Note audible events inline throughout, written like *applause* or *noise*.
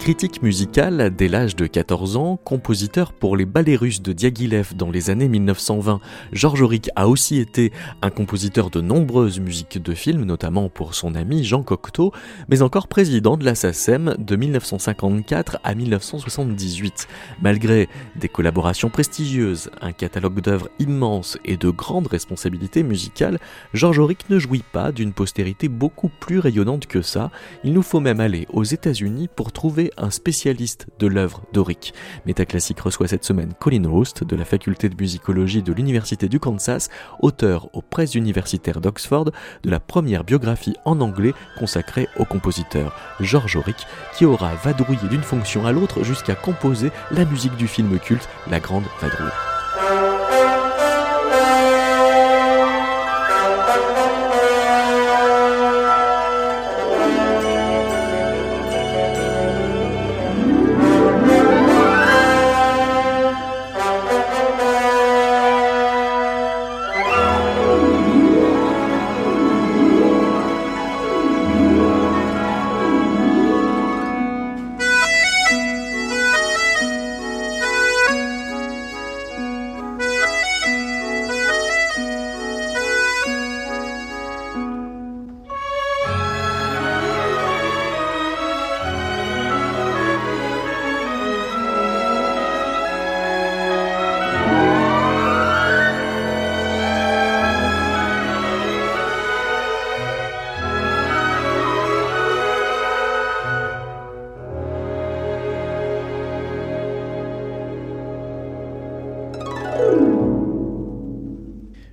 Critique musical dès l'âge de 14 ans, compositeur pour les ballets russes de Diaghilev dans les années 1920, Georges Auric a aussi été un compositeur de nombreuses musiques de films, notamment pour son ami Jean Cocteau, mais encore président de la SACEM de 1954 à 1978. Malgré des collaborations prestigieuses, un catalogue d'œuvres immense et de grandes responsabilités musicales, Georges Auric ne jouit pas d'une postérité beaucoup plus rayonnante que ça. Il nous faut même aller aux États-Unis pour trouver un spécialiste de l'œuvre d'Auric. Métaclassique reçoit cette semaine Colin Roast de la faculté de musicologie de l'Université du Kansas, auteur aux presses universitaires d'Oxford de la première biographie en anglais consacrée au compositeur George Auric, qui aura vadrouillé d'une fonction à l'autre jusqu'à composer la musique du film culte La Grande Vadrouille.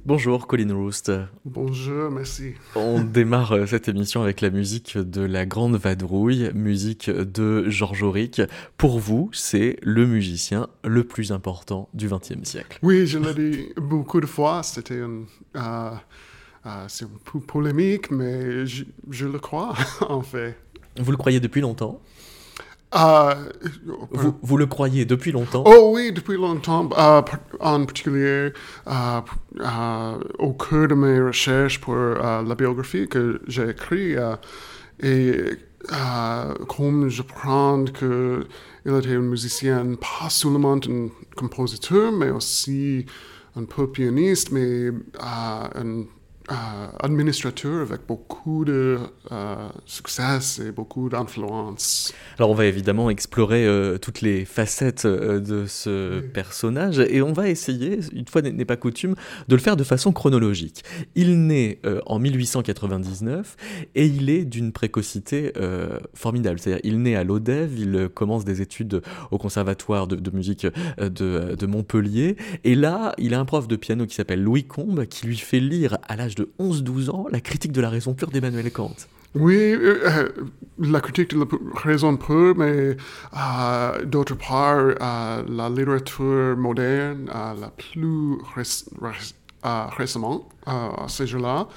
Bonjour Colin Roost. Bonjour, merci. On démarre euh, cette émission avec la musique de La Grande Vadrouille, musique de Georges Auric. Pour vous, c'est le musicien le plus important du XXe siècle. Oui, je l'ai dit beaucoup de fois. C'était un, euh, euh, c'est un peu polémique, mais je, je le crois, *laughs* en fait. Vous le croyez depuis longtemps? Euh, vous, vous, le croyez depuis longtemps? Oh oui, depuis longtemps, euh, en particulier euh, au cœur de mes recherches pour la biographie que j'ai écrite. et comme je prends qu'il était un musicien, pas seulement un compositeur, mais aussi un peu pianiste, mais un administrateur avec beaucoup de euh, succès et beaucoup d'influence. Alors on va évidemment explorer euh, toutes les facettes de ce personnage et on va essayer, une fois n'est pas coutume, de le faire de façon chronologique. Il naît en 1899 et il est d'une précocité formidable. C'est-à-dire il naît à l'ODEV, il commence des études au conservatoire de, de musique de, de Montpellier et là il a un prof de piano qui s'appelle Louis Combe qui lui fait lire à l'âge de 11-12 ans la critique de la raison pure d'Emmanuel Kant. Oui, euh, euh, la critique de la raison pure, mais euh, d'autre part, la littérature moderne, la plus récemment, à ce jour-là,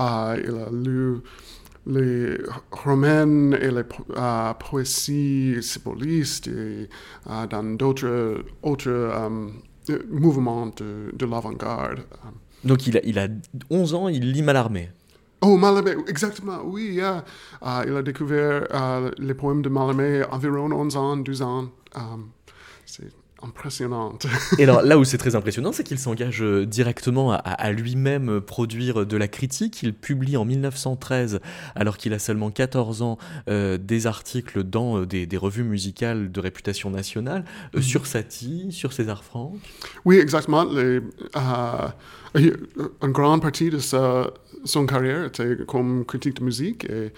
il a lu les romans et les poésies symbolistes et dans d'autres autres, mouvements de l'avant-garde. Donc il a, il a 11 ans, il lit Mallarmé. Oh, Mallarmé, exactement, oui. Yeah. Uh, il a découvert uh, les poèmes de Mallarmé environ 11 ans, 12 ans. Um, c'est impressionnante. Et alors là où c'est très impressionnant, c'est qu'il s'engage euh, directement à, lui-même euh, produire de la critique. Il publie en 1913, alors qu'il a seulement 14 ans, euh, des articles dans des, revues musicales de réputation nationale mhm. sur Satie, sur César Franck. Oui, exactement. Les, une grande partie de sa, son carrière était comme critique de musique et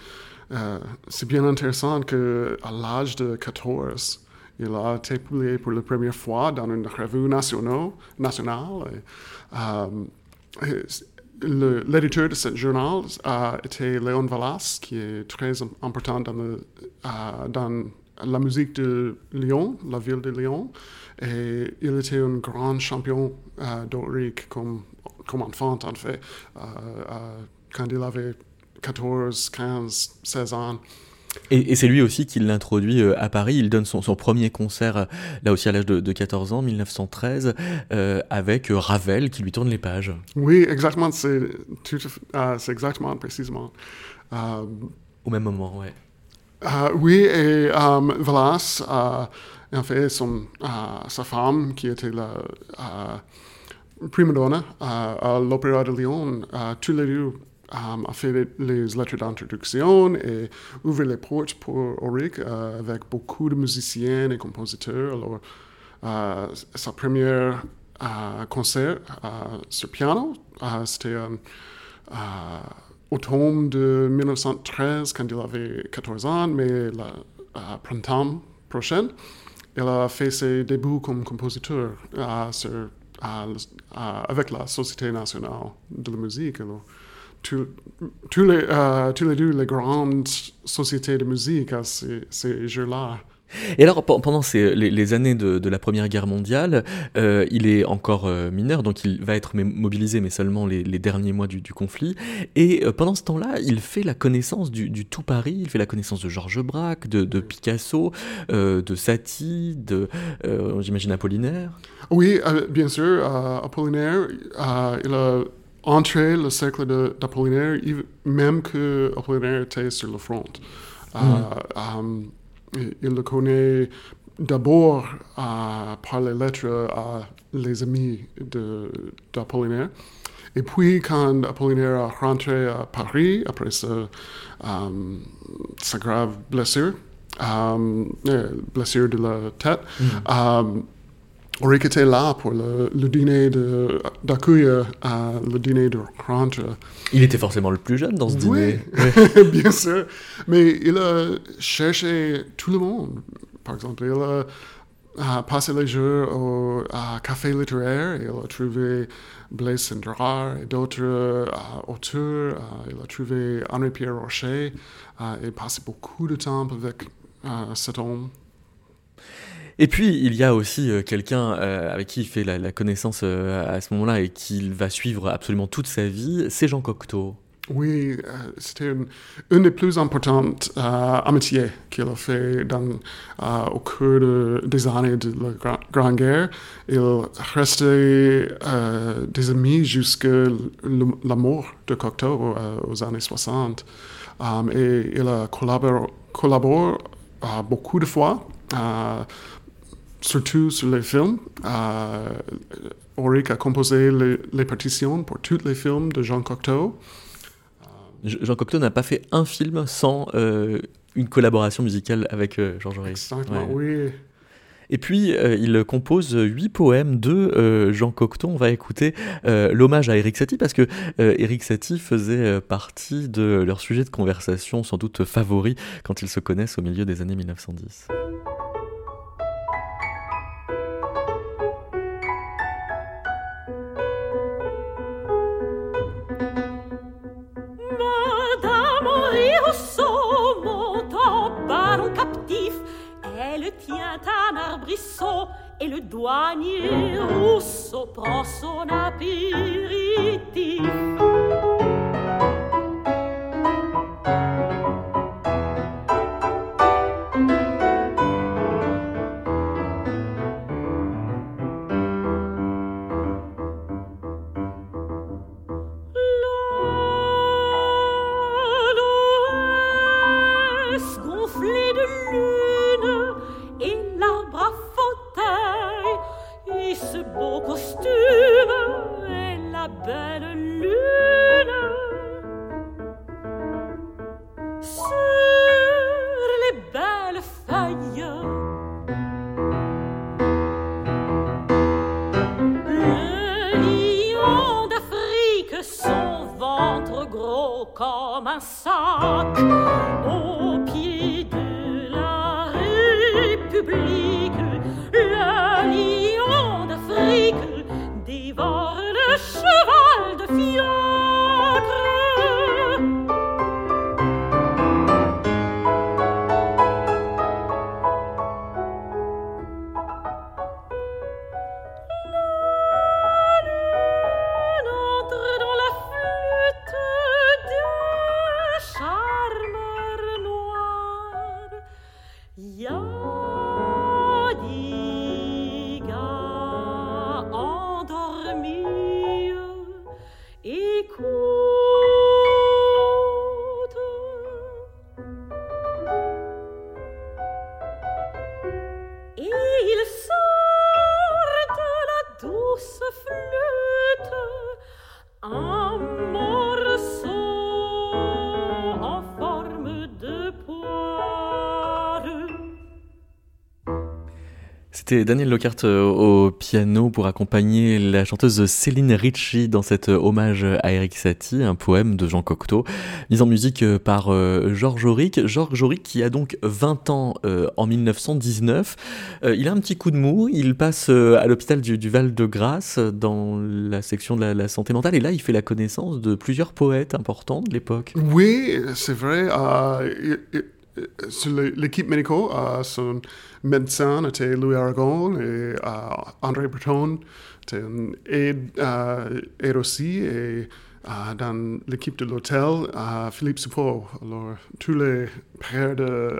c'est bien intéressant qu'à l'âge de 14, il a été publié pour la première fois dans une revue nationale. euh, L'éditeur de ce journal a été Léon Vallas, qui est très important euh, dans la musique de Lyon, la ville de Lyon. Il était un grand champion euh, d'Oric comme, enfant, en fait, euh, quand il avait 14, 15, 16 ans. Et, c'est lui aussi qui l'introduit euh, à Paris. Il donne son, premier concert, euh, là aussi à l'âge de, 14 ans, 1913, euh, avec Ravel qui lui tourne les pages. Oui, exactement. C'est exactement, précisément. Au même moment, ouais. oui, et Valas, en fait, son, sa femme, qui était la prima donna à l'Opéra de Lyon, tous les deux a fait les, lettres d'introduction et ouvert les portes pour Auric euh, avec beaucoup de musiciens et compositeurs. Alors, euh, sa première euh, concert sur piano, c'était automne de 1913 quand il avait 14 ans, mais le printemps prochain, il a fait ses débuts comme compositeur avec la Société nationale de la musique. Tous, les, euh, tous les deux les grandes sociétés de musique à ces, ces jours-là. Et alors, pendant ces, les, années de, la Première Guerre mondiale, euh, il est encore euh, mineur, donc il va être mobilisé, mais seulement les, derniers mois du, conflit. Et pendant ce temps-là, il fait la connaissance du, tout Paris, il fait la connaissance de Georges Braque, de, Picasso, de Satie, de, j'imagine, Apollinaire. Oui, bien sûr, Apollinaire, il a entrer le cercle d'Apollinaire, même que Apollinaire était sur le front. Euh, mm. euh, il le connaît d'abord euh, par les lettres à les amis d'Apollinaire. Et puis, quand Apollinaire a rentré à Paris, après sa, grave blessure, blessure de la tête, mm. Auric était là pour le, dîner d'accueil à le dîner de rentre. Il était forcément le plus jeune dans ce dîner. Oui, *laughs* bien sûr. Mais il a cherché tout le monde. Par exemple, il a, passé les jours au café littéraire. Il a trouvé Blaise Cendrars et d'autres euh, auteurs. Euh, il a trouvé Henri-Pierre Rocher. Euh, il a passé beaucoup de temps avec cet homme. Et puis, il y a aussi euh, quelqu'un euh, avec qui il fait la, connaissance euh, à ce moment-là et qu'il va suivre absolument toute sa vie, c'est Jean Cocteau. Oui, c'était une, des plus importantes amitiés qu'il a fait dans, au cours des années de la Grande Guerre. Il restait des amis jusqu'à la mort de Cocteau aux années 60. et il a collaboré beaucoup de fois surtout sur les films. Euh, Auric a composé les, partitions pour tous les films de Jean Cocteau. Jean Cocteau n'a pas fait un film sans euh, une collaboration musicale avec euh, Georges Auric. Exactement, oui. Et puis, il compose huit poèmes de Jean Cocteau. On va écouter l'hommage à Eric Satie parce que Eric Satie faisait partie de leur sujet de conversation sans doute favori quand ils se connaissent au milieu des années 1910. Et le douanier Rousseau prend son apéritif. rock. Oh. C'était Daniel Lockhart euh, au piano pour accompagner la chanteuse Céline Ritchie dans cet euh, hommage à Eric Satie, un poème de Jean Cocteau, mis en musique euh, par Georges Auric. Georges Auric qui a donc 20 ans en 1919. Il a un petit coup de mou, il passe à l'hôpital du, Val-de-Grâce dans la section de la, santé mentale et là il fait la connaissance de plusieurs poètes importants de l'époque. Oui, c'est vrai. L'équipe médicale, son médecin était Louis Aragon et André Breton était un aide, aide aussi. Et dans l'équipe de l'hôtel, Philippe Soupeau. Alors, tous les pères de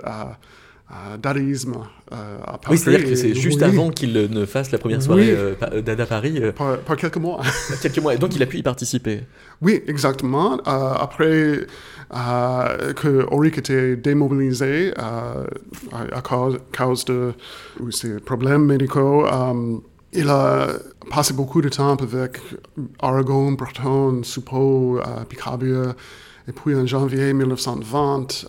dadaïsme à Paris. Oui, c'est-à-dire que c'est juste avant qu'il ne fasse la première soirée oui. d'Ada Paris. Par, quelques mois. *laughs* quelques mois. Et donc il a pu y participer. Oui, exactement. après euh, que Auric était démobilisé euh, à, cause, de ses problèmes médicaux. Euh, il a passé beaucoup de temps avec Aragon, Breton, Soupeau, Picabia. Et puis en janvier 1920,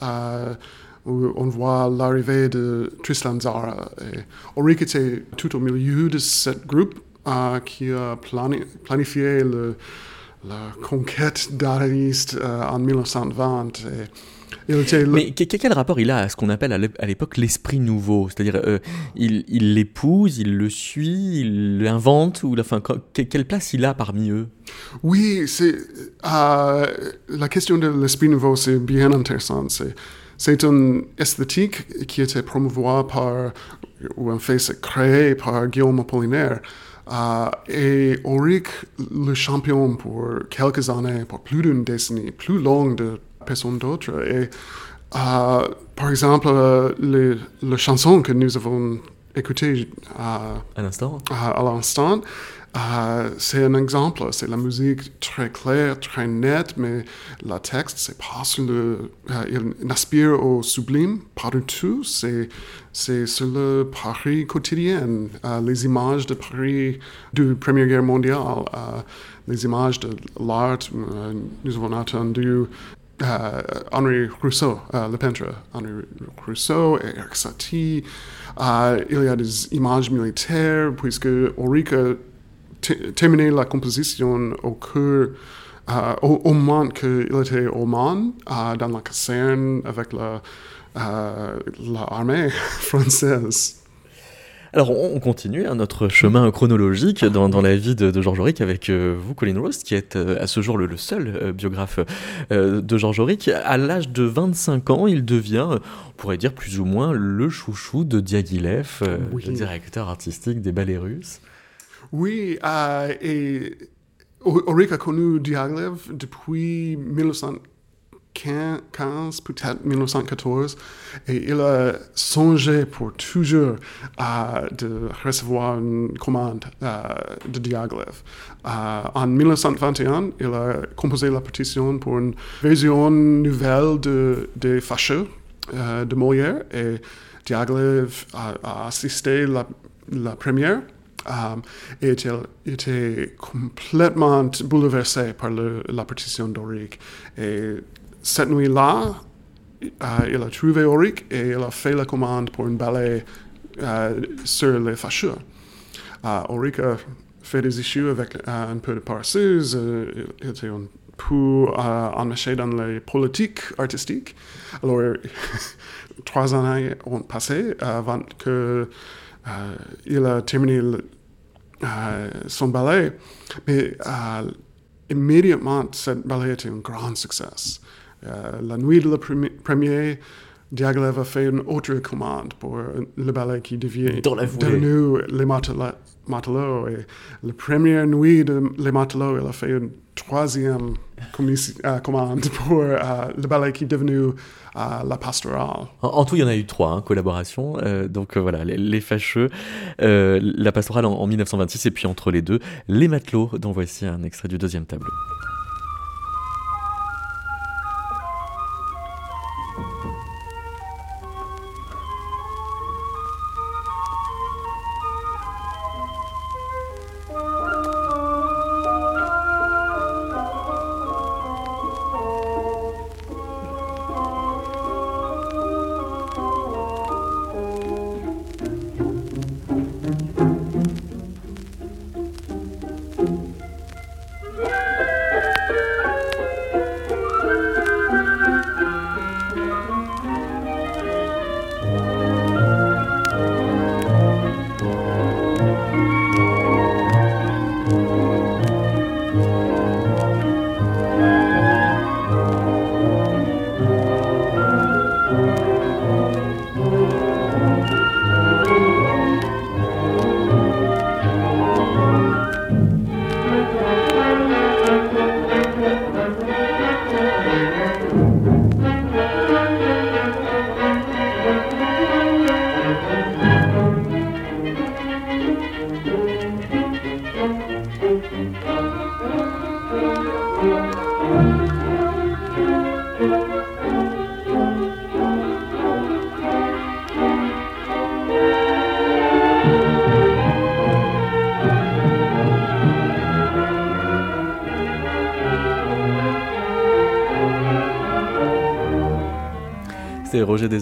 où on voit l'arrivée de Tristan Zara. Et était tout au milieu de ce groupe qui a planifié le, la conquête dadaïste euh, en 1920. Mais quel rapport il a à ce qu'on appelle à l'époque l'esprit nouveau? C'est-à-dire, euh, il l'épouse, il, le suit, il l'invente, ou enfin, quelle place il a parmi eux? Oui, c'est euh, la question de l'esprit nouveau, c'est bien intéressant. C'est une esthétique qui était promouvue par, ou en fait, créée par Guillaume Apollinaire. Uh, et Auric, le champion pour quelques années, pour plus d'une décennie, plus longue de personne d'autres. Et uh, par exemple, uh, les, la chanson que nous avons écoutée à l'instant, à l'instant euh, c'est un exemple, c'est la musique très claire, très nette, mais le texte, c'est pas sur le, euh, il aspire au sublime, pas du tout, c'est, c'est sur le Paris quotidien, euh, les images de Paris de Première Guerre mondiale, les images de l'art, nous avons entendu Henri Rousseau, le peintre Henri Rousseau et Eric Satie. il y a des images militaires, puisque Aurica terminé la composition au cœur, euh, au, moment qu'il était au Mans, euh, dans la caserne avec l'armée la, *laughs* française. Alors on continue hein, notre chemin chronologique dans, dans la vie de, de Georges Auric avec vous, Colin Rost, qui est à ce jour le, seul biographe de Georges Auric. À l'âge de 25 ans, il devient, on pourrait dire plus ou moins, le chouchou de Diaghilev, le directeur artistique des ballets russes. Oui, euh, et Auric a connu Diaghilev depuis 1915, peut-être 1914, et il a songé pour toujours euh, de recevoir une commande euh, de Diaghilev. en 1921, il a composé la partition pour une version nouvelle de, de Fâcheux de Molière, et Diaghilev a, assisté la, la première. Um, et il était complètement bouleversé par la partition d'Auric. Et cette nuit-là, il a trouvé Auric et il a fait la commande pour un ballet uh, sur les fâcheux. Uh, Auric a fait des issues avec un peu de parseuse, il était un peu enmêché dans les politiques artistiques. Alors, *laughs* trois années ont passé avant que euh, il a terminé euh, son ballet, mais euh, immédiatement, ce ballet était un grand succès. la nuit de la première, Diaghilev a fait une autre commande pour le ballet qui devient devenu Les Matelots. Et la première nuit de Les Matelots, il a fait une troisième commande pour le ballet qui est devenu la pastorale. En, tout, il y en a eu trois hein, collaborations. Euh, donc euh, voilà, les, fâcheux, euh, la pastorale en, en 1926 et puis entre les deux, les matelots, dont voici un extrait du deuxième tableau.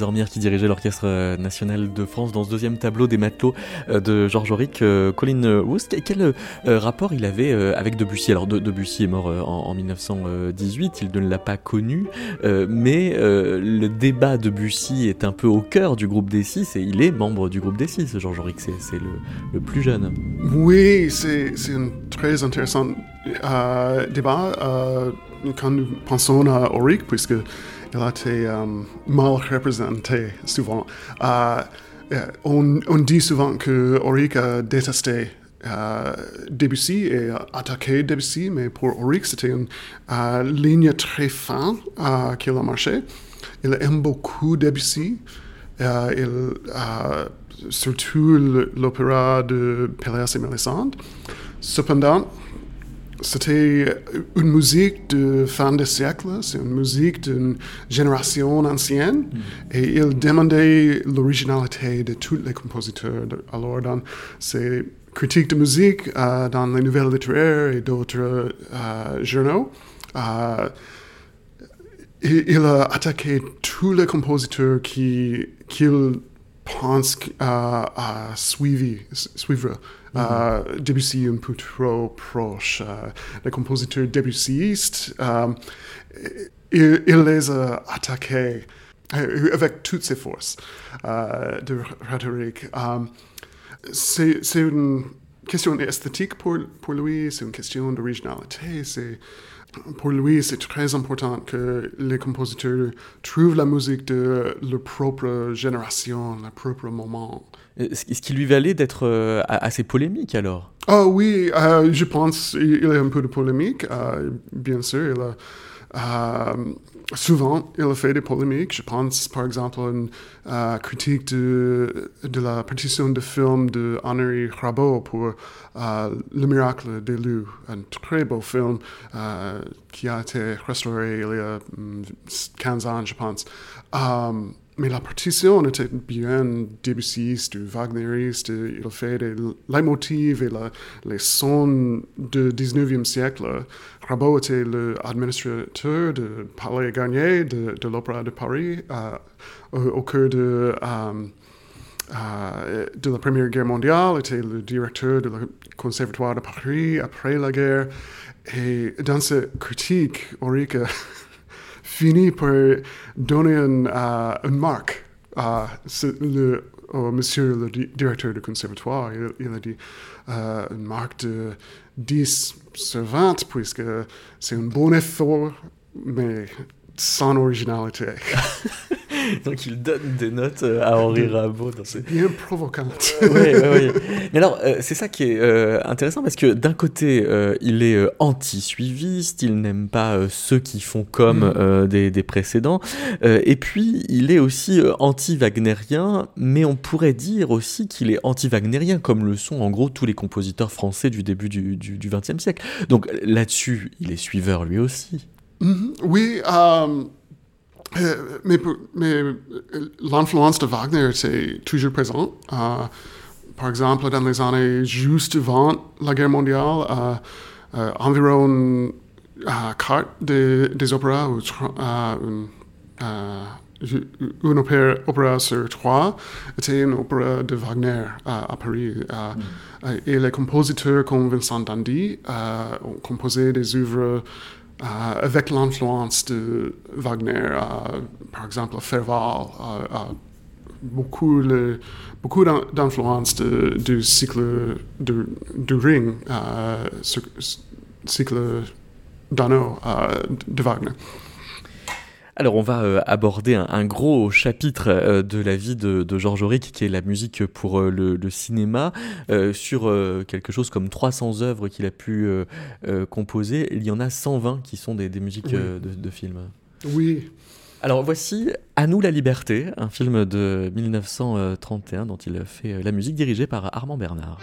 Qui dirigeait l'Orchestre euh, national de France dans ce deuxième tableau des matelots euh, de Georges Auric. Euh, Colin Woust, quel rapport il avait avec Debussy? Alors Debussy est mort en, 1918, il ne l'a pas connu, mais le débat Debussy est un peu au cœur du groupe des six et il est membre du groupe des six, Georges Auric, c'est le, plus jeune. Oui, c'est un très intéressant débat quand nous pensons à Auric, puisque il a été um, mal représenté souvent. Uh, on, on, dit souvent que Auric a détesté uh, Debussy et a attaqué Debussy, mais pour Auric, c'était une uh, ligne très fine qu'il a marché. Il aime beaucoup Debussy. il, surtout l'opéra de Péléas et Mélisande. Cependant, c'était une musique de fin de siècle, c'est une musique d'une génération ancienne, mm. et il demandait l'originalité de tous les compositeurs. Alors, dans ses critiques de musique, euh, dans les nouvelles littéraires et d'autres euh, journaux, euh, il, a attaqué tous les compositeurs qu'il pense à suivre. Uh, Debussy un peu trop proche. Uh, le compositeur um, il, les a attaqués euh, avec toutes ses forces uh, de rhétorique. Um, c'est une question esthétique pour, pour lui, c'est une question d'originalité, c'est pour lui, c'est très important que les compositeurs trouvent la musique de leur propre génération, leur propre moment. Ce qui lui valait d'être euh, assez polémique alors? Ah oui, euh, je pense qu'il a un peu de polémique, euh, bien sûr. Souvent, il a fait des polémiques. Je pense, par exemple, à une critique de, de la partition de film de Henri Rabot pour Le miracle des loups, un très beau film qui a été restauré il y a 15 mm, ans, je pense. Mais la partition était bien débussyiste ou wagneriste. Il fait des leitmotivs et les sons du 19e siècle. Rabot était l'administrateur du Palais Garnier de, de l'Opéra de Paris au, cours de, la Première Guerre mondiale. Il était le directeur du Conservatoire de Paris après la guerre. Et dans cette critique, Auric fini par donner une, uh, une marque le, au monsieur le directeur du conservatoire. Il, a dit uh, une marque de 10 sur 20, puisque c'est un bon effort, mais sans originalité. *laughs* *laughs* Donc il donne des notes euh, à Henri Rabot. C'est bien provocante. *laughs* oui, oui, oui. Mais alors, euh, c'est ça qui est euh, intéressant parce que d'un côté, il est anti-suiviste, il n'aime pas ceux qui font comme mm. des, des, précédents. et puis, il est aussi anti-wagnérien, mais on pourrait dire aussi qu'il est anti-wagnérien, comme le sont en gros tous les compositeurs français du début du XXe siècle. Donc là-dessus, il est suiveur lui aussi. Mm-hmm. Oui, euh, mais, mais l'influence de Wagner, c'est toujours présent. Euh, par exemple, dans les années juste avant la guerre mondiale, euh, environ quatre des opéras, ou une, une opéra, opéra, sur trois était une opéra de Wagner à Paris. Mm. Et les compositeurs comme Vincent Dandy ont composé des œuvres euh, avec l'influence de Wagner, euh, par exemple, Ferval, euh, beaucoup, le, beaucoup d'influence du cycle du, du ring, cycle d'anneau de Wagner. Alors on va euh, aborder un, gros chapitre euh, de la vie de, Georges Auric qui est la musique pour euh, le, cinéma sur quelque chose comme 300 œuvres qu'il a pu composer. Il y en a 120 qui sont des, musiques de, de films. Oui. Alors voici À nous la liberté, un film de 1931 dont il fait la musique dirigée par Armand Bernard.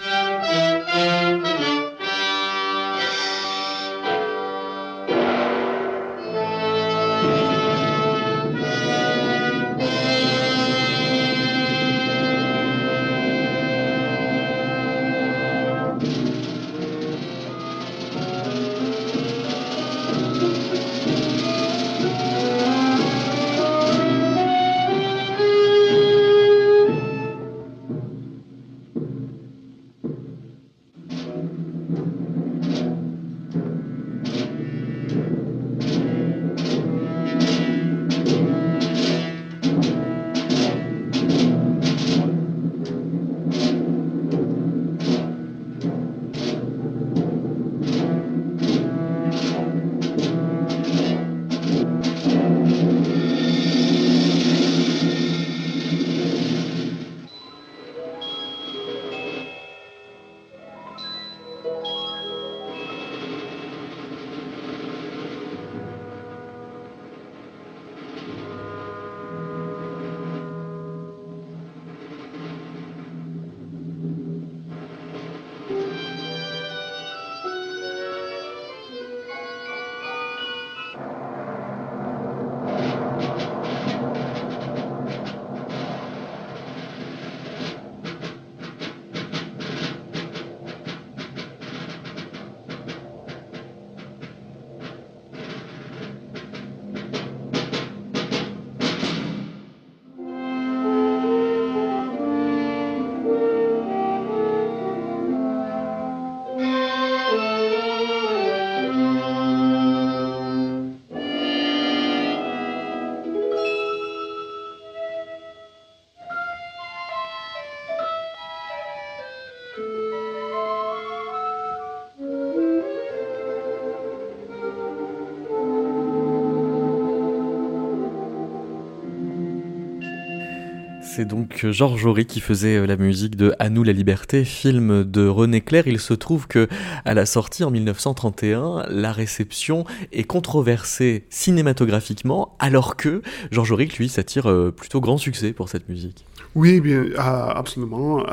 C'est donc Georges Horry qui faisait euh, la musique de À nous la liberté, film de René Clair. Il se trouve que à la sortie en 1931, la réception est controversée cinématographiquement, alors que Georges Auric, lui, s'attire euh, plutôt grand succès pour cette musique. Oui, bien, euh, absolument.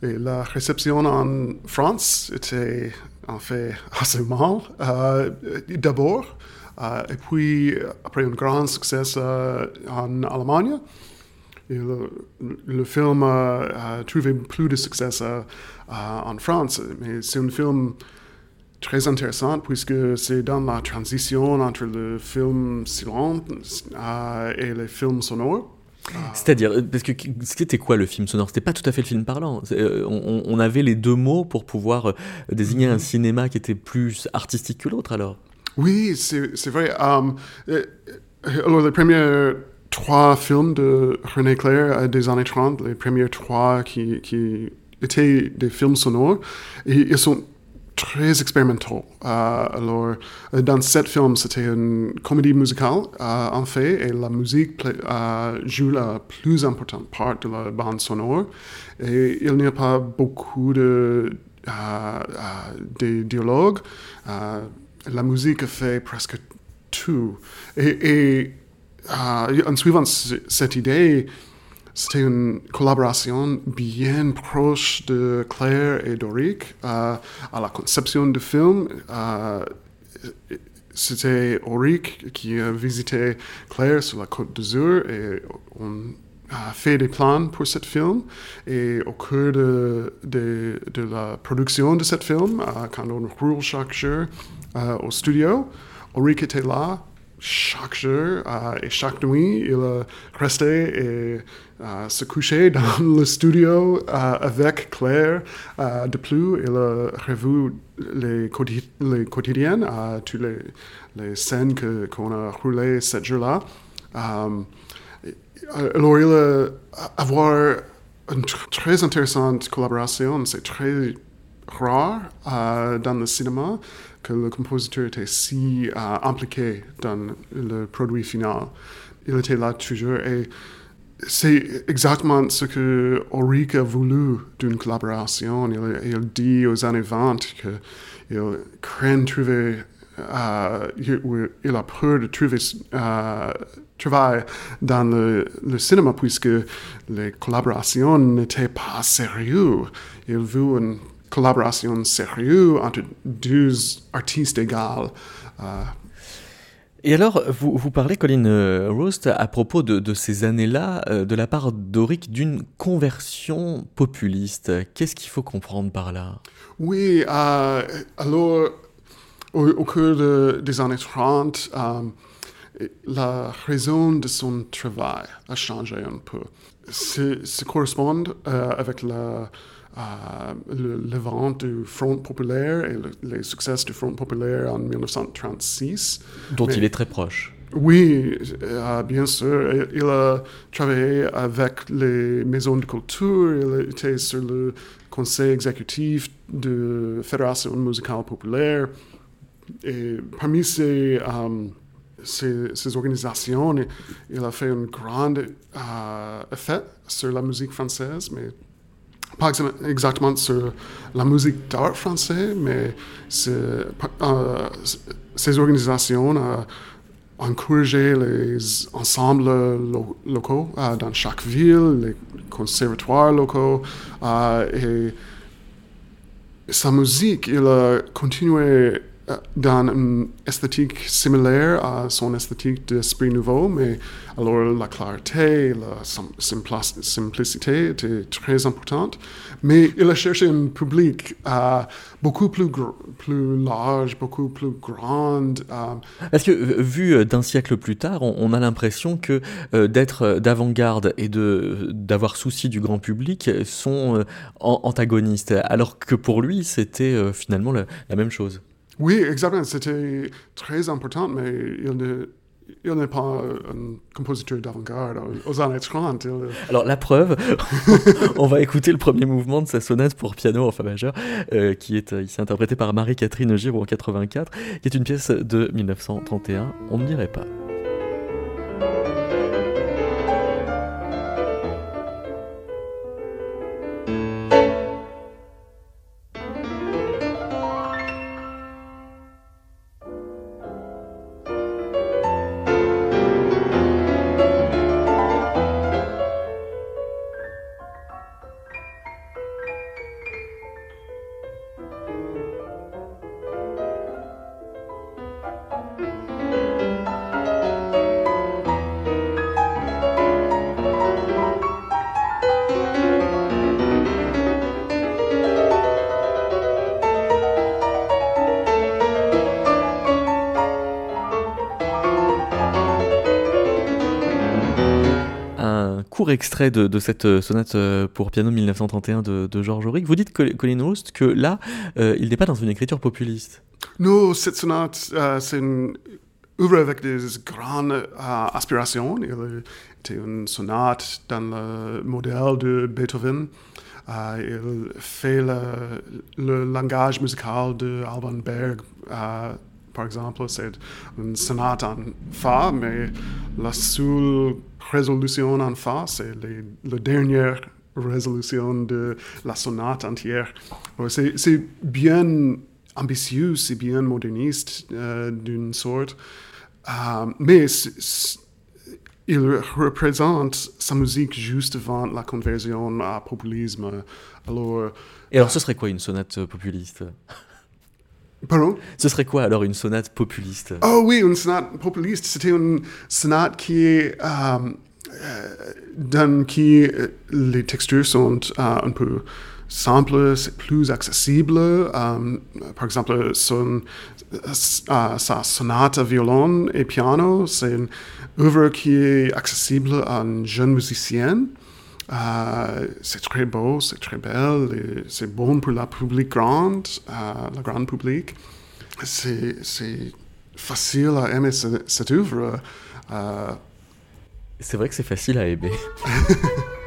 la réception en France était en fait *laughs* assez mal. D'abord, et puis après un grand succès en Allemagne. Et le, film a, trouvé plus de succès en France, mais c'est un film très intéressant puisque c'est dans la transition entre le film silent euh, et le film sonore. C'est-à-dire, parce que c'était quoi le film sonore? C'était pas tout à fait le film parlant. Euh, on, avait les deux mots pour pouvoir euh, désigner un cinéma qui était plus artistique que l'autre alors? Oui, c'est vrai. alors, le premier trois films de René Clair des années 30, les premiers trois qui, étaient des films sonores, ils sont très expérimentaux. Euh, alors, dans sept films, c'était une comédie musicale, euh, en fait, et la musique euh, joue la plus importante part de la bande sonore. Et il n'y a pas beaucoup de, dialogues. la musique fait presque tout. Et, euh, en suivant cette idée, c'était une collaboration bien proche de Claire et Doric euh, à la conception du film. Euh, c'était Auric qui a visité Claire sur la côte d'Azur et on a fait des plans pour ce film. Et au cours de la production de ce film, quand on roule chaque jour au studio, Auric était là chaque jour euh, et chaque nuit, il resté et euh, se couché *laughs* dans le studio euh, avec Claire. de plus, il a revu les, quotidiennes, toutes les, scènes qu'on a roulées ce jour-là. alors, il a avoir une très intéressante collaboration. C'est très rare dans le cinéma que le compositeur était si euh, impliqué dans le produit final. Il était là toujours et c'est exactement ce que Ulrich a voulu d'une collaboration. Il, dit aux années 20 qu'il craint trouver, euh, il, a peur de trouver euh, travail dans le, le, cinéma puisque les collaborations n'étaient pas sérieuses. Il veut une collaboration sérieuse entre deux artistes égaux. Euh. Et alors, vous, vous parlez, Colin euh, Roast, à propos de, de ces années-là, euh, de la part d'Auric, d'une conversion populiste. Qu'est-ce qu'il faut comprendre par là? Oui, alors, au, cours des années 30, la raison de son travail a changé un peu. Ça correspond avec la le, le vent du Front populaire et les succès du Front populaire en 1936. Dont il est très proche. Oui, bien sûr. Il a travaillé avec les maisons de culture, il était sur le conseil exécutif de la Fédération musicale populaire. Et parmi ces, ces, organisations, il a fait un grand effet sur la musique française, mais pas exactement sur la musique d'art français, mais ces organisations ont encouragé les ensembles locaux dans chaque ville, les conservatoires locaux, et sa musique, il a continué euh, dans une esthétique similaire à son esthétique d'Esprit Nouveau, mais alors la clarté, la simplicité étaient très importantes. Mais il a cherché un public euh, beaucoup plus, large, beaucoup plus grand. Euh. que vu d'un siècle plus tard, on, a l'impression que d'être d'avant-garde et d'avoir souci du grand public sont antagonistes, alors que pour lui, c'était finalement la même chose. Oui, exactement. C'était très important, mais il n'est pas un compositeur d'avant-garde aux années 30. Alors la preuve, *laughs* on va écouter le premier mouvement de sa sonate pour piano en fa majeur, euh, qui est euh, ici interprété par Marie-Catherine Giraud en 84, qui est une pièce de 1931, on ne dirait pas. Extrait de, cette euh, sonate euh, pour piano 1931 de, de Georges Auric. Vous dites, Colin Roust, que là, euh, il n'est pas dans une écriture populiste. Non, cette sonate, c'est une œuvre avec des grandes aspirations. Il était une sonate dans le modèle de Beethoven. il fait le, langage musical de Alban Berg par exemple, c'est une sonate en Fa, mais la seule résolution en Fa, c'est la dernière résolution de la sonate entière. C'est bien ambitieux, c'est bien moderniste euh, d'une sorte, euh, mais il représente sa musique juste avant la conversion à populisme. Et alors, ce serait quoi une sonate populiste? Pardon? Ce serait quoi alors une sonate populiste? Oh oui, une sonate populiste, c'était une sonate qui est euh, euh, dans qui euh, les textures sont un peu simples, c'est plus accessible. par exemple, son, sa sonate à violon et piano, c'est une œuvre qui est accessible à une jeune musicienne. C'est très beau, c'est très belle, c'est bon pour la public grande, le grand public. C'est facile à aimer cette œuvre. c'est vrai que c'est facile à aimer. *laughs*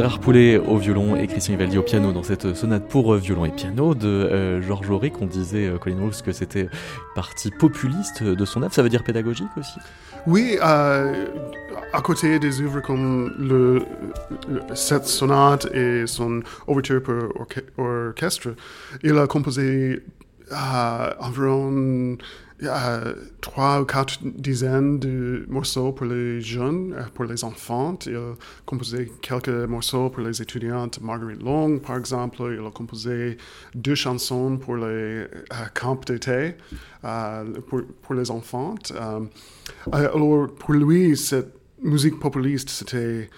Gérard Poulet au violon et Christian Ivaldi au piano dans cette sonate pour violon et piano de Georges Auric. On disait, Colin Rose, que c'était partie populiste de son œuvre. Ça veut dire pédagogique aussi? Oui, à côté des œuvres comme cette sonate et son ouverture pour orchestre, il a composé environ trois ou quatre dizaines de morceaux pour les jeunes, euh, pour les enfants. Il a composé quelques morceaux pour les étudiantes. Marguerite Long, par exemple, il a composé deux chansons pour les euh, camps d'été euh, pour, pour, les enfants. alors, pour lui, cette musique populiste, c'était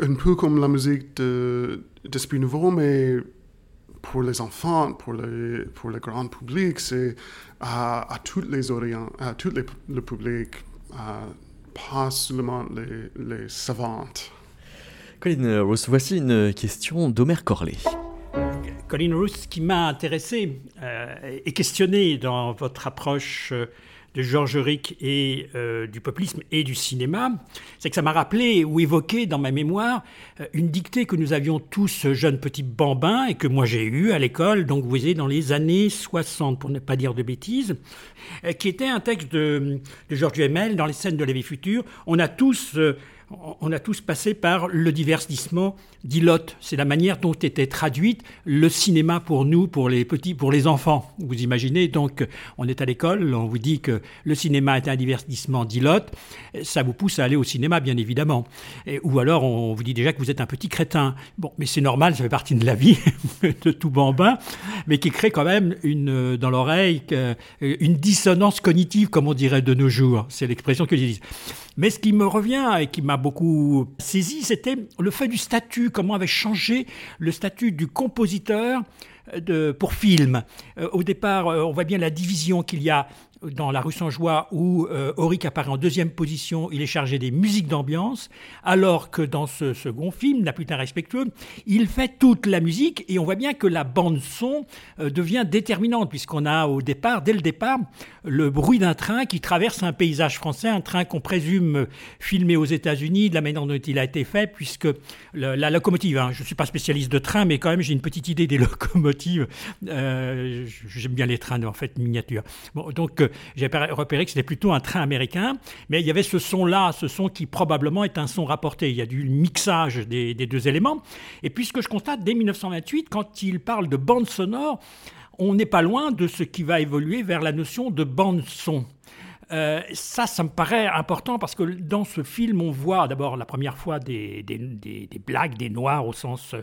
un peu comme la musique d'Esprit Nouveau, mais pour les enfants, pour, les, pour le grand public, c'est à, à toutes les audiences, à tout les, le public, pas seulement les, les savantes. Colin Ross, voici une question d'Omer Corley. Colin Roos, ce qui m'a intéressé euh, et questionné dans votre approche euh, de Georges Ric et euh, du populisme et du cinéma, c'est que ça m'a rappelé ou évoqué dans ma mémoire euh, une dictée que nous avions tous jeunes petits bambins et que moi j'ai eue à l'école, donc vous voyez dans les années 60 pour ne pas dire de bêtises, euh, qui était un texte de, de Georges Duhamel dans les scènes de la vie future. On a tous on a tous passé par le divertissement d'Ilot. C'est la manière dont était traduite le cinéma pour nous, pour les petits, pour les enfants. Vous imaginez, donc, on est à l'école, on vous dit que le cinéma est un divertissement d'Ilot. Ça vous pousse à aller au cinéma, bien évidemment. ou alors, on vous dit déjà que vous êtes un petit crétin. Bon, mais c'est normal, ça fait partie de la vie *laughs* de tout bambin, mais qui crée quand même une, dans l'oreille, une dissonance cognitive, comme on dirait de nos jours. C'est l'expression que j'utilise. Mais ce qui me revient et qui m'a beaucoup saisi, c'était le fait du statut, comment avait changé le statut du compositeur de, pour film. Euh, au départ, euh, on voit bien la division qu'il y a dans La rue sans joie où euh, Auric apparaît en deuxième position, il est chargé des musiques d'ambiance, alors que dans ce second film, La putain respectueux, il fait toute la musique et on voit bien que la bande son euh, devient déterminante puisqu'on a au départ, dès le départ, le bruit d'un train qui traverse un paysage français, un train qu'on présume filmé aux États-Unis de la manière dont il a été fait puisque la locomotive, hein, je ne suis pas spécialiste de train, mais quand même j'ai une petite idée des *laughs* locomotives. Euh, j'aime bien les trains en fait miniatures. Bon, donc j'ai repéré que c'était plutôt un train américain, mais il y avait ce son-là, ce son qui probablement est un son rapporté. Il y a du mixage des, deux éléments. Et puisque je constate dès 1928, quand il parle de bande sonore, on n'est pas loin de ce qui va évoluer vers la notion de bande son. Euh, ça, ça me paraît important parce que dans ce film, on voit d'abord la première fois des, des, blagues, des noirs au sens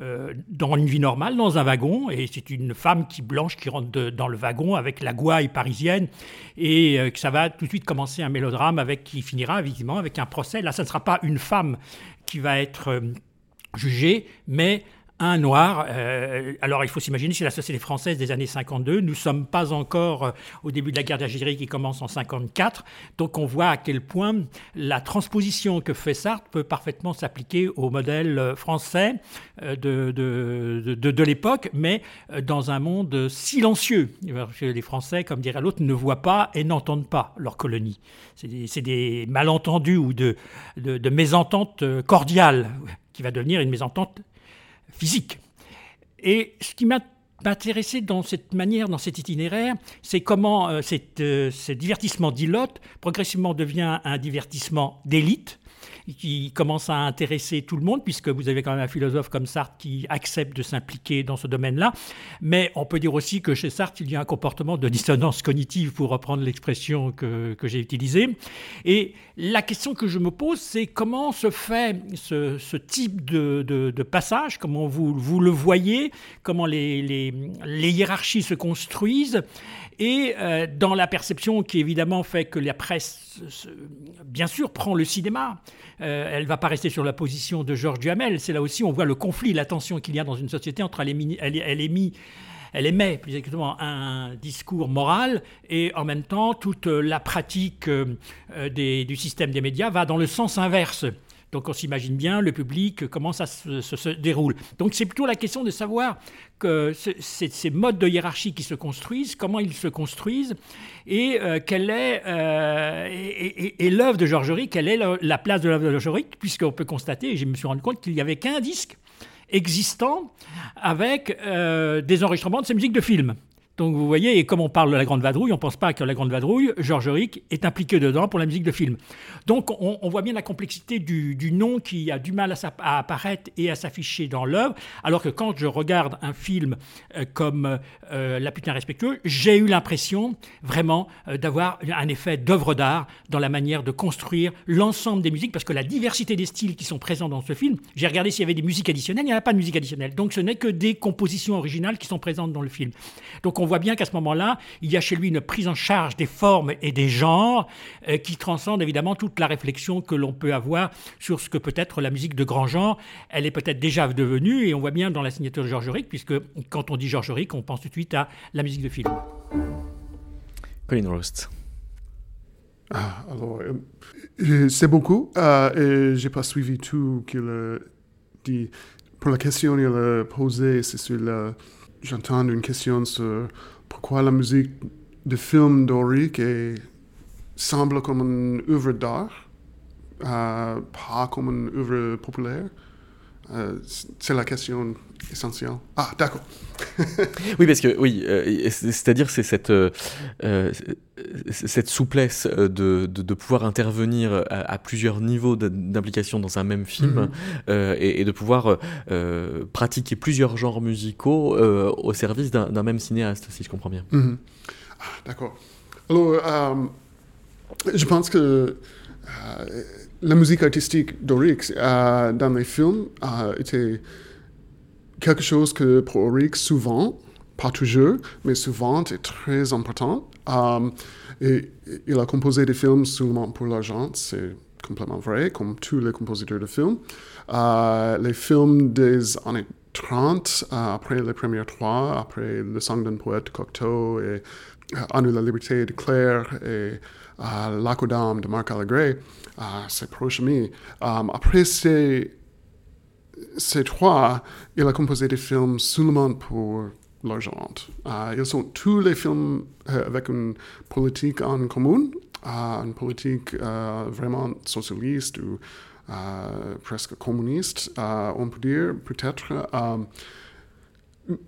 euh, dans une vie normale, dans un wagon, et c'est une femme qui blanche qui rentre dans le wagon avec la gouaille parisienne, et euh, que ça va tout de suite commencer un mélodrame avec qui finira évidemment avec un procès. Là, ce ne sera pas une femme qui va être euh, jugée, mais un noir. Euh, alors il faut s'imaginer, c'est la société française des années 52. Nous ne sommes pas encore euh, au début de la guerre d'Algérie qui commence en 54. Donc on voit à quel point la transposition que fait Sartre peut parfaitement s'appliquer au modèle euh, français de, de, de, l'époque, mais dans un monde silencieux. Les Français, comme dirait l'autre, ne voient pas et n'entendent pas leur colonie. C'est des, malentendus ou de, de mésententes cordiales qui va devenir une mésentente physique. Et ce qui m'a intéressé dans cette manière, dans cet itinéraire, c'est comment euh, euh, ce divertissement d'ilote progressivement devient un divertissement d'élite, qui commence à intéresser tout le monde, puisque vous avez quand même un philosophe comme Sartre qui accepte de s'impliquer dans ce domaine-là. Mais on peut dire aussi que chez Sartre, il y a un comportement de dissonance cognitive, pour reprendre l'expression que, que j'ai utilisée. Et la question que je me pose, c'est comment se fait ce, type de, de, passage, comment vous, vous le voyez, comment les, les hiérarchies se construisent, et euh, dans la perception qui évidemment fait que la presse, bien sûr, prend le cinéma. Euh, elle ne va pas rester sur la position de Georges Duhamel. C'est là aussi, on voit le conflit, la tension qu'il y a dans une société entre elle, émet plus exactement un discours moral et en même temps toute la pratique euh, du système des médias va dans le sens inverse Donc on s'imagine bien le public, comment ça se, déroule. Donc c'est plutôt la question de savoir que ces modes de hiérarchie qui se construisent, comment ils se construisent, et quelle est et, l'œuvre de Georges quelle est la, place de l'œuvre de Georges puisqu'on peut constater, et je me suis rendu compte qu'il n'y avait qu'un disque existant avec des enregistrements de ces musiques de films. Donc vous voyez, et comme on parle de la Grande Vadrouille, on ne pense pas que la Grande Vadrouille, Georges Ric est impliqué dedans pour la musique de film. Donc on, voit bien la complexité du, nom qui a du mal à, apparaître et à s'afficher dans l'œuvre, alors que quand je regarde un film euh, comme euh, La putain respectueux, j'ai eu l'impression vraiment euh, d'avoir un effet d'œuvre d'art dans la manière de construire l'ensemble des musiques, parce que la diversité des styles qui sont présents dans ce film, j'ai regardé s'il y avait des musiques additionnelles, il n'y en a pas de musique additionnelle. Donc ce n'est que des compositions originales qui sont présentes dans le film. Donc on voit bien qu'à ce moment-là, il y a chez lui une prise en charge des formes et des genres euh, qui transcende évidemment toute la réflexion que l'on peut avoir sur ce que peut être la musique de grand genre. Elle est peut-être déjà devenue, et on voit bien dans la signature de Georges Ric, puisque quand on dit Georges Ric, on pense tout de suite à la musique de film. Colin Rost. Ah, alors, euh, c'est beaucoup, euh, et j'ai pas suivi tout qu'il a dit. Pour la question qu'il a posée, c'est sur la j'entends une question sur pourquoi la musique de film d'Oric semble comme une œuvre d'art, euh, pas comme une œuvre populaire. Euh, c'est la question essentielle. Ah, d'accord. *laughs* oui, parce que, oui, euh, c'est-à-dire c'est cette, euh, cette souplesse de, de, pouvoir intervenir à, plusieurs niveaux d'implication dans un même film mhm. et, de pouvoir pratiquer plusieurs genres musicaux au service d'un même cinéaste, si je comprends bien. Mhm. Ah, d'accord. Alors, je pense que la musique artistique d'Orix euh, dans les films a été quelque chose que pour Orix, souvent, pas toujours, mais souvent est très important. Euh, et il a composé des films seulement pour l'argent, c'est complètement vrai, comme tous les compositeurs de films. Euh, les films des années 30, après les premiers trois, après Le sang d'un poète Cocteau et À la liberté de Claire et L'Aquadame de Marc Allegret, c'est proche de après ces, ces trois, il a composé des films seulement pour l'argent. Uh, ils sont tous les films euh, avec une politique en commun, uh, une politique vraiment socialiste ou presque communiste, on peut dire, peut-être.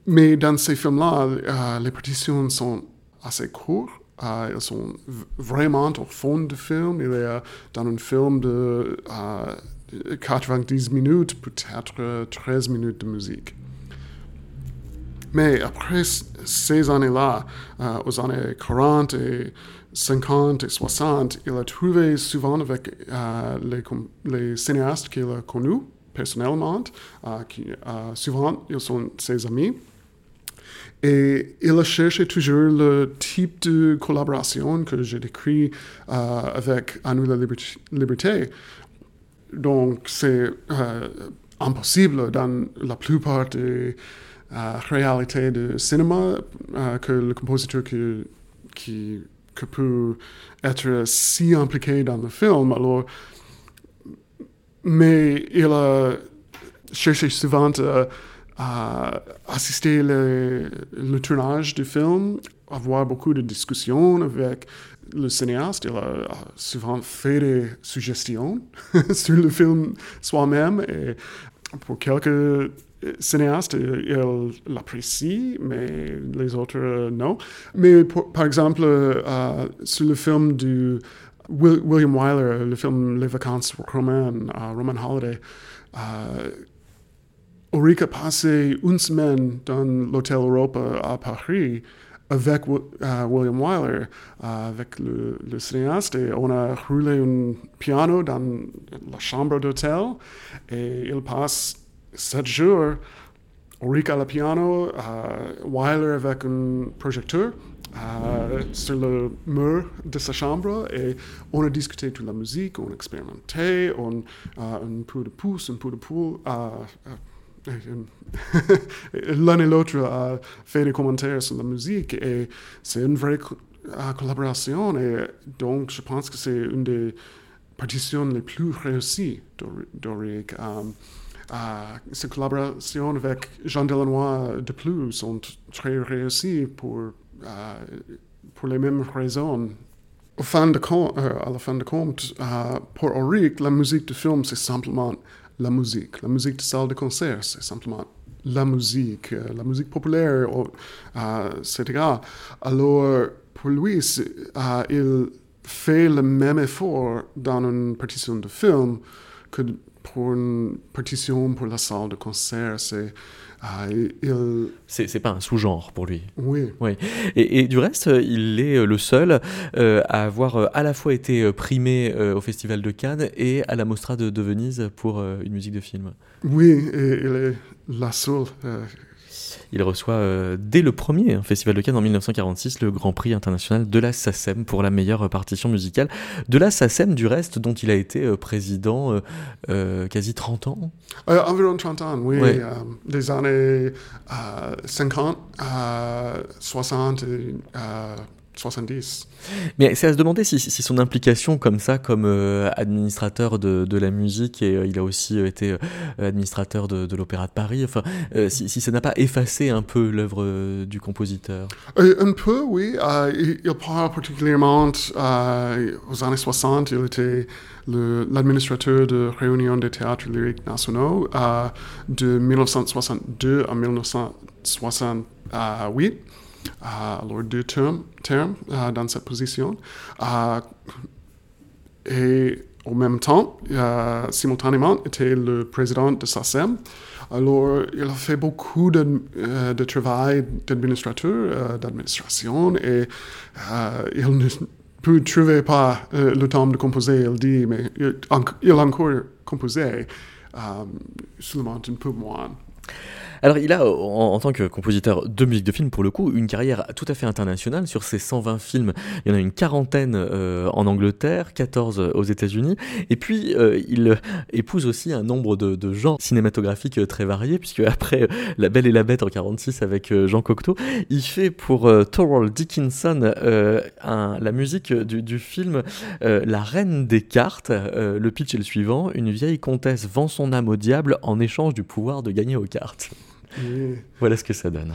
Mais dans ces films-là, les partitions sont assez courtes Uh, ils sont vraiment au fond du film. Il est dans un film de 90 minutes, peut-être 13 minutes de musique. Mais après ces années-là, aux années 40 et 50 et 60, il a trouvé souvent avec les, les, cinéastes qu'il a connus personnellement, qui souvent ils sont ses amis. Et il a cherché toujours le type de collaboration que j'ai décrit euh, avec Anu la liberté. Donc, c'est euh, impossible dans la plupart des euh, réalités de cinéma que le compositeur qui, qui, peut être si impliqué dans le film. Alors, mais il a cherché souvent assister le, tournage du film, avoir beaucoup de discussions avec le cinéaste. Il a souvent fait des suggestions *laughs* sur le film soi-même et pour quelques cinéastes, il l'apprécie, mais les autres, non. Mais par exemple, euh, sur le film de William Wyler, le film Les vacances romaines, uh, Roman Holiday, uh, Ulrich a passé une semaine dans l'Hôtel Europa à Paris avec uh, William Wyler, uh, avec le, le, cinéaste, on a roulé un piano dans la chambre d'hôtel, et il passe sept jours, Ulrich à la piano, uh, Wyler avec un projecteur, sur le mur de sa chambre et on a discuté toute la musique, on a expérimenté, on un peu de pouce, un peu de poule. Uh, l'un et l'autre a fait des commentaires sur la musique et c'est une vraie collaboration et donc je pense que c'est une des partitions les plus réussies d'Auric. ses collaborations avec Jean Delanois de plus sont très réussies pour, pour les mêmes raisons. Au fin de compte, à la fin de compte, pour Auric, la musique de film, c'est simplement la musique. La musique de salle de concert, c'est simplement la musique, euh, la musique populaire, etc. Alors, pour lui, euh, il fait le même effort dans une partition de film que pour une partition pour la salle de concert. C'est euh, c'est pas un sous-genre pour lui. Oui. oui. Et, du reste, il est le seul à avoir à la fois été primé au Festival de Cannes et à la Mostra de, de Venise pour une musique de film. Oui, et il est la seule. Euh, il reçoit euh, dès le premier Festival de Cannes en 1946 le Grand Prix international de la SACEM pour la meilleure partition musicale. De la SACEM, du reste, dont il a été euh, président quasi 30 ans Environ 30 ans, oui. des années 50, 60 70. Mais c'est à se demander si, son implication comme ça, comme euh, administrateur de, la musique, et euh, il a aussi euh, été administrateur de, l'Opéra de Paris, enfin, si, ça n'a pas effacé un peu l'œuvre du compositeur. un peu, oui. il, parle particulièrement aux années 60, il était l'administrateur de Réunion des théâtres lyriques nationaux de 1962 à 1968 alors deux termes, termes dans cette position. et au même temps, simultanément, était le président de SACEM. Alors, il a fait beaucoup de, euh, travail d'administrateur, euh, d'administration, et euh, il ne peut trouver pas le temps de composer, il dit, mais il, il a encore composé, seulement un peu moins. Alors il a, en, tant que compositeur de musique de film, pour le coup, une carrière tout à fait internationale. Sur ses 120 films, il y en a une quarantaine euh, en Angleterre, 14 aux États-Unis. Et puis euh, il épouse aussi un nombre de, genres cinématographiques euh, très variés, puisque après La Belle et la Bête en 46 avec Jean Cocteau, il fait pour Thorold Dickinson la musique du, du film La Reine des cartes. le pitch est le suivant une vieille comtesse vend son âme au diable en échange du pouvoir de gagner aux cartes. Voilà ce que ça donne.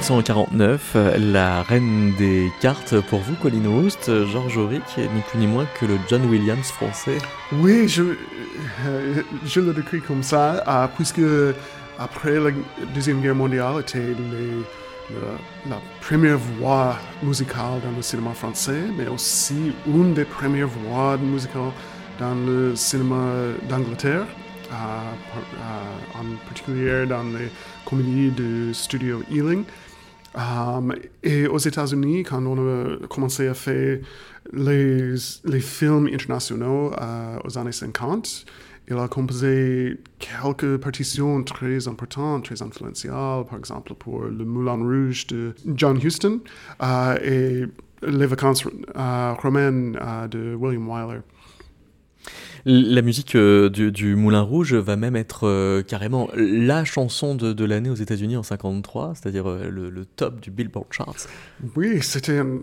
1949, La Reine des Cartes pour vous, Colin Woost, George Auric, ni plus ni moins que le John Williams français. Oui, je, euh, le décris comme ça, euh, puisque après la Deuxième Guerre mondiale, c'était la, première voix musicale dans le cinéma français, mais aussi une des premières voix musicales dans le cinéma d'Angleterre. Euh, en particulier dans les comédies du studio Ealing. Et aux États-Unis, quand on a commencé à faire les, films internationaux aux années 50. Il a composé quelques partitions très importantes, très influentiales, par exemple pour Le Moulin Rouge de John Huston et Les vacances romaines de William Wyler. La musique euh, du, Moulin Rouge va même être euh, carrément la chanson de, l'année aux États-Unis en 53, c'est-à-dire euh, le, top du Billboard Charts. Oui, c'était un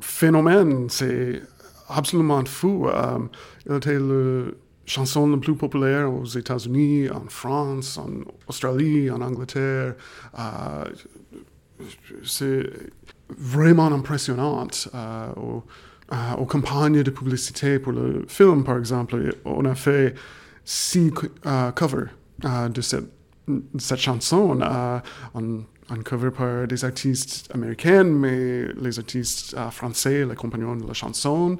phénomène, c'est absolument fou. il était la chanson la plus populaire aux États-Unis, en France, en Australie, en Angleterre. c'est vraiment impressionnant aux campagnes de publicité pour le film, par exemple, on a fait six covers de cette, chanson. On, on cover par des artistes américains, mais les artistes français, les compagnons de la chanson,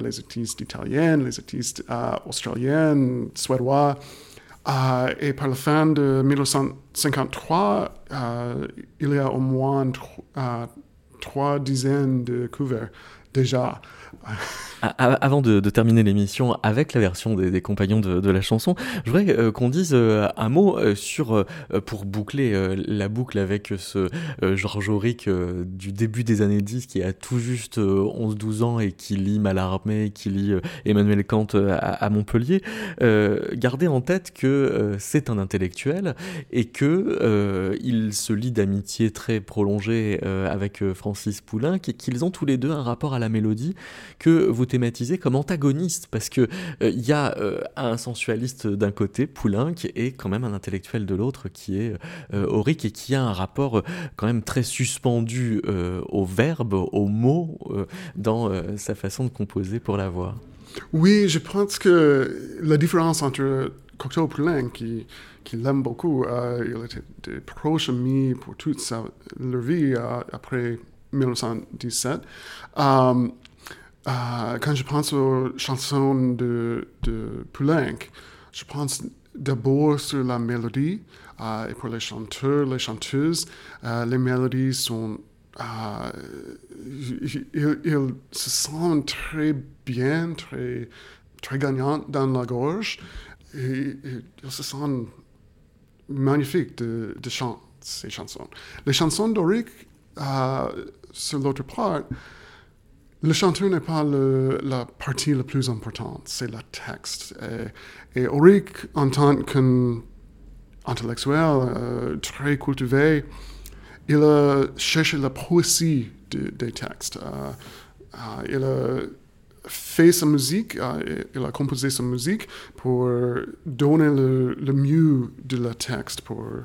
les artistes italiens, les artistes australiens, suédois. et par la fin de 1953, il y a au moins trois dizaines de couverts déjà. Avant de, terminer l'émission avec la version des, compagnons de, la chanson, je voudrais euh, qu'on dise euh, un mot euh, sur, pour boucler la boucle avec ce Georges Auric du début des années 10 qui a tout juste 11-12 ans et qui lit Mallarmé, qui lit Emmanuel Kant à, Montpellier. gardez en tête que c'est un intellectuel et que il se lie d'amitié très prolongée avec Francis Poulenc et qu'ils ont tous les deux un rapport à la mélodie que vous comme antagoniste, parce que il euh, y a euh, un sensualiste d'un côté, Poulenc, et quand même un intellectuel de l'autre qui est euh, Auric, et qui a un rapport quand même très suspendu au verbe, au mot, dans sa façon de composer pour la voix. Oui, je pense que la différence entre Cocteau Poulenc, qui, qui l'aime beaucoup, il était proche amis pour toute sa, leur vie après 1917. Euh, quand je pense aux chansons de, de Poulenc, je pense d'abord sur la mélodie. Euh, et pour les chanteurs, les chanteuses, euh, les mélodies sont. Ils, se sentent très bien, très, très gagnants dans la gorge. Et, ils se sentent magnifiques de, de chanter ces chansons. Les chansons d'Auric, sur l'autre part, le chanteur n'est pas la partie la plus importante, c'est le texte. Et, et Auric, en tant qu'intellectuel euh, très cultivé, il a cherché la poésie des textes. Euh, euh, il a fait sa musique, il a composé sa musique pour donner le, le mieux de le texte, pour euh,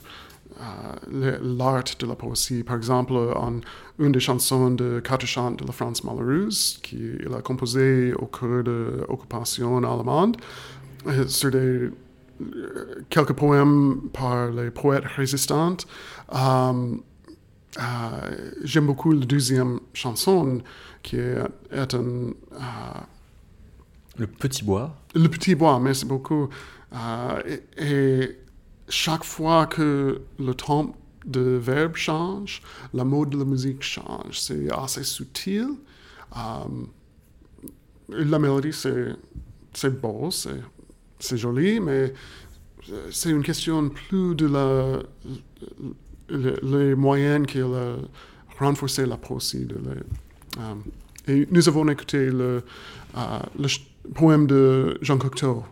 l'art de la poésie. Par exemple, en une des chansons de quatre chants de la France malheureuse, qu'il a composé au cours de l'occupation allemande, euh, sur des, euh, quelques poèmes par les poètes résistants. J'aime beaucoup la deuxième chanson, qui est, un... le Petit Bois. Le Petit Bois, merci beaucoup. et chaque fois que le temps de verbe change, la mode de la musique change. C'est assez subtil. Um, la mélodie, c'est beau, c'est joli, mais c'est une question plus de la, les moyens qu'il a renforcé la poésie. Um, et nous avons écouté le, le poème de Jean Cocteau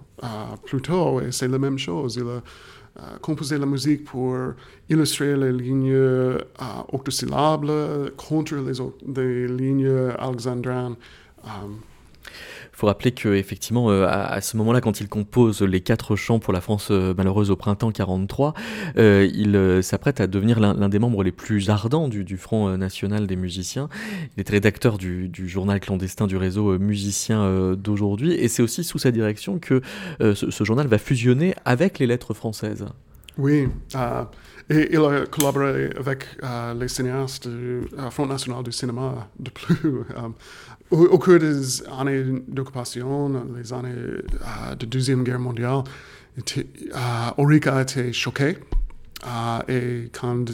plus tôt, et c'est la même chose. Il a euh, composer la musique pour illustrer les lignes euh, octosyllables contre les, lignes alexandrines. Euh, faut rappeler que effectivement, euh, à, ce moment-là, quand il compose les quatre chants pour la France euh, malheureuse au printemps 43, euh, il s'apprête à devenir l'un des membres les plus ardents du, Front national des musiciens. Il est rédacteur du, journal clandestin du réseau musicien d'aujourd'hui, et c'est aussi sous sa direction que ce, journal va fusionner avec les lettres françaises. Oui. Et il a collaboré avec les cinéastes du Front national du cinéma de plus *laughs* au, cours des années d'occupation, les années euh, de Deuxième Guerre mondiale, était, euh, a été choqué. Euh, et quand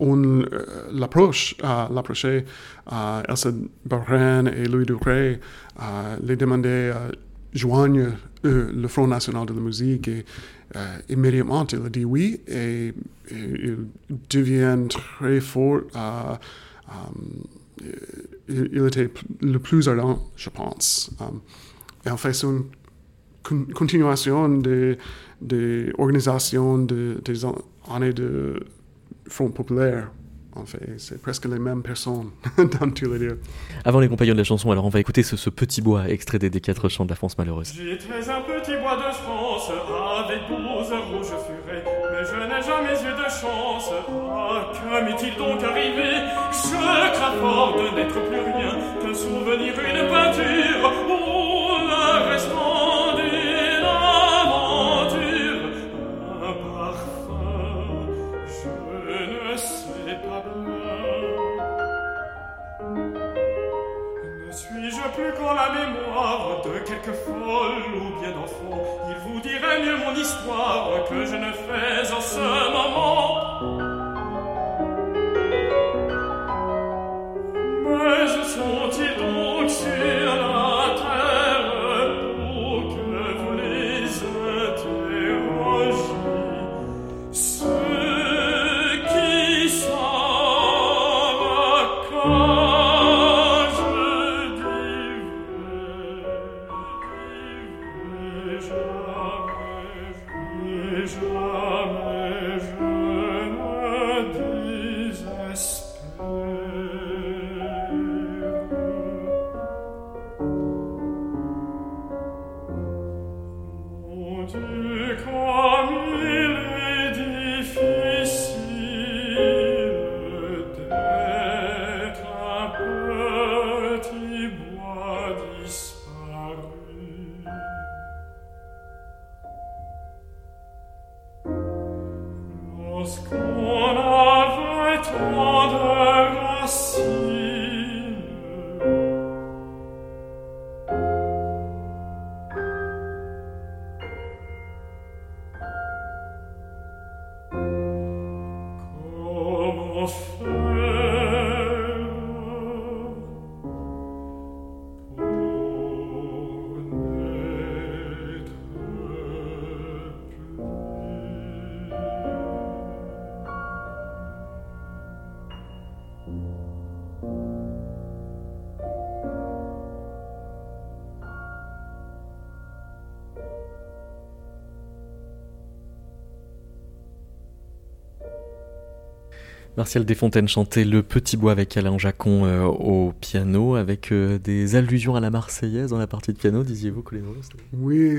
on l'approche, l'approcher à Elsa Barren et Louis Ducré, les demander à joindre le Front National de la Musique et immédiatement il a dit oui et, il devient très fort. Il, était le plus ardent, je pense. et en fait, c'est une continuation des, des organisations de, des années de Front populaire. En fait, c'est presque les mêmes personnes *laughs* dans tous les deux. Avant les compagnons de la chanson, alors on va écouter ce, ce petit bois extrait des, des quatre chants de la France malheureuse. J'étais un petit bois de France avec douze rouges furets, mais je n'ai jamais eu de chance. Ah, que m'est-il donc arrivé? Je crains fort de n'être plus rien qu'un souvenir, une peinture, ou le restant quelque folle ou bien d'enfant Il vous dirait mieux mon histoire que je ne fais en ce moment. Martial Desfontaines chantait Le Petit Bois avec Alain Jacon euh, au piano, avec euh, des allusions à la Marseillaise dans la partie de piano, disiez-vous, Colin Rose Oui,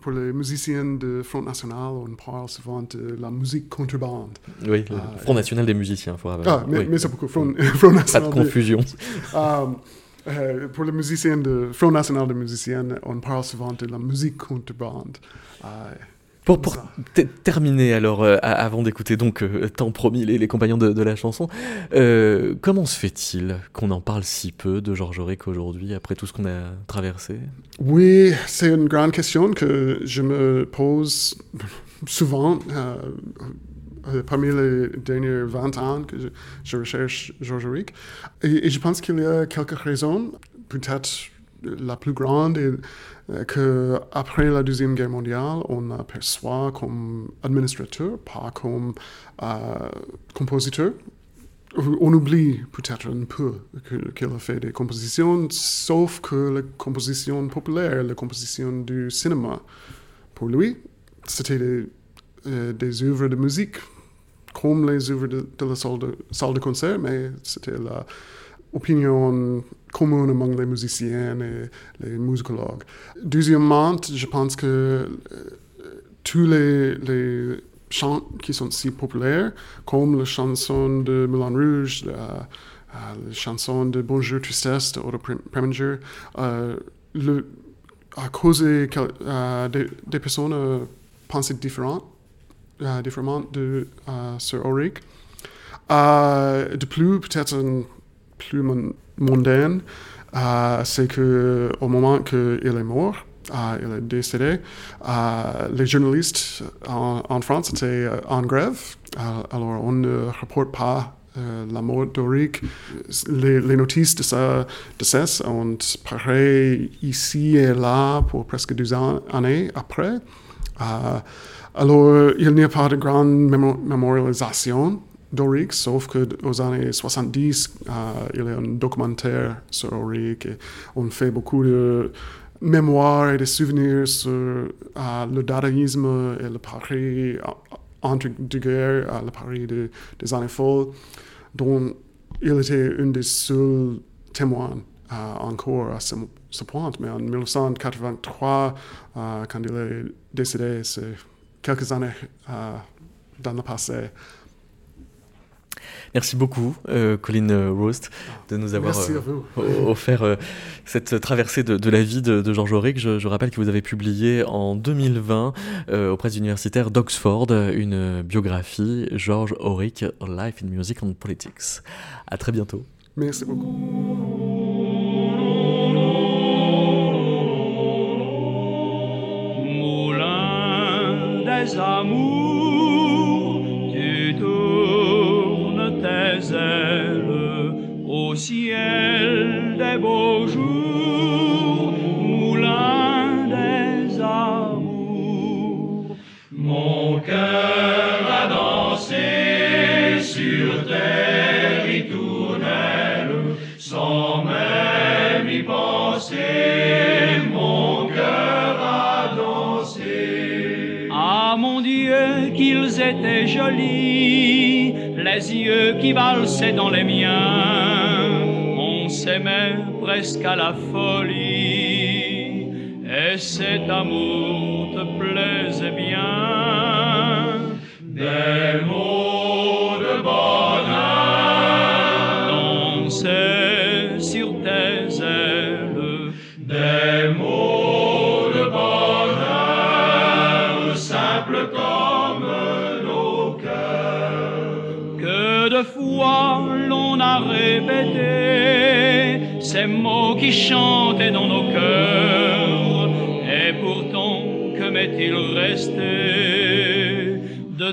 pour les musiciens de Front National, on parle souvent de la musique contrebande. Oui, le Ah, Front National des musiciens, faut avoir- Ah, mais, oui. mais c'est beaucoup. Front, *laughs* Front Pas National de de- confusion. *laughs* Um, euh, pour les musiciens de Front National de musiciens, on parle souvent de la musique contrebande. Euh, Pour, terminer, alors, euh, avant d'écouter donc euh, tant promis les, les compagnons de, de la chanson, euh, comment se fait-il qu'on en parle si peu de Georges Auric aujourd'hui, après tout ce qu'on a traversé? Oui, c'est une grande question que je me pose souvent euh, euh, parmi les derniers 20 ans que je, je recherche Georges Auric. Et, et je pense qu'il y a quelques raisons. Peut-être la plus grande est euh, que après la Deuxième Guerre mondiale, on aperçoit comme administrateur, pas comme euh, compositeur. On oublie peut-être un peu qu'il a fait des compositions, sauf que les compositions populaires, les compositions du cinéma, pour lui, c'était des, euh, œuvres de musique, comme les œuvres de, la salle de, salle de concert, mais c'était la opinion commune among les musiciens et les musicologues. Deuxièmement, je pense que euh, tous les, chants qui sont si populaires, comme la chanson de Moulin Rouge, la, euh, chanson de Bonjour Tristesse de Otto Prem- Preminger, a causé euh, des, des personnes à penser différentes, différemment de Sir Ulrich. De plus, peut-être un plus mon- mondaine, euh, c'est que au moment qu'il est mort, il est décédé. les journalistes en, France étaient en grève, alors on ne rapporte pas la mort d'Oric. Les, notices de sa décès ont paru ici et là pour presque deux années après. alors, il n'y a pas de grande mémorisation d'Auric, sauf qu'aux années 70, euh, il y a un documentaire sur Auric et on fait beaucoup de mémoires et de souvenirs sur euh, le dadaïsme et le Paris entre deux guerres, le Paris des années folles, dont il était un des seuls témoins euh, encore à ce, point. Mais en 1983, quand il est décédé, c'est quelques années dans le passé. Merci beaucoup, euh, Colin Roast, de nous avoir euh, offert euh, cette traversée de, la vie de, Georges Auric. Je, rappelle que vous avez publié en 2020 auprès de l'universitaire d'Oxford une biographie, Georges Auric, Life in Music and Politics. À très bientôt. Merci beaucoup. Moulin amours au ciel des beaux jours, moulin des amours. Mon cœur a dansé sur terre ritournelle, sans même y penser, mon cœur a dansé. Ah mon Dieu, qu'ils étaient jolis les yeux qui valsaient dans les miens. On s'aimait presque à la folie, et cet amour te plaisait bien. Ces mots qui chantaient dans nos cœurs. Et pourtant, que m'est-il resté de de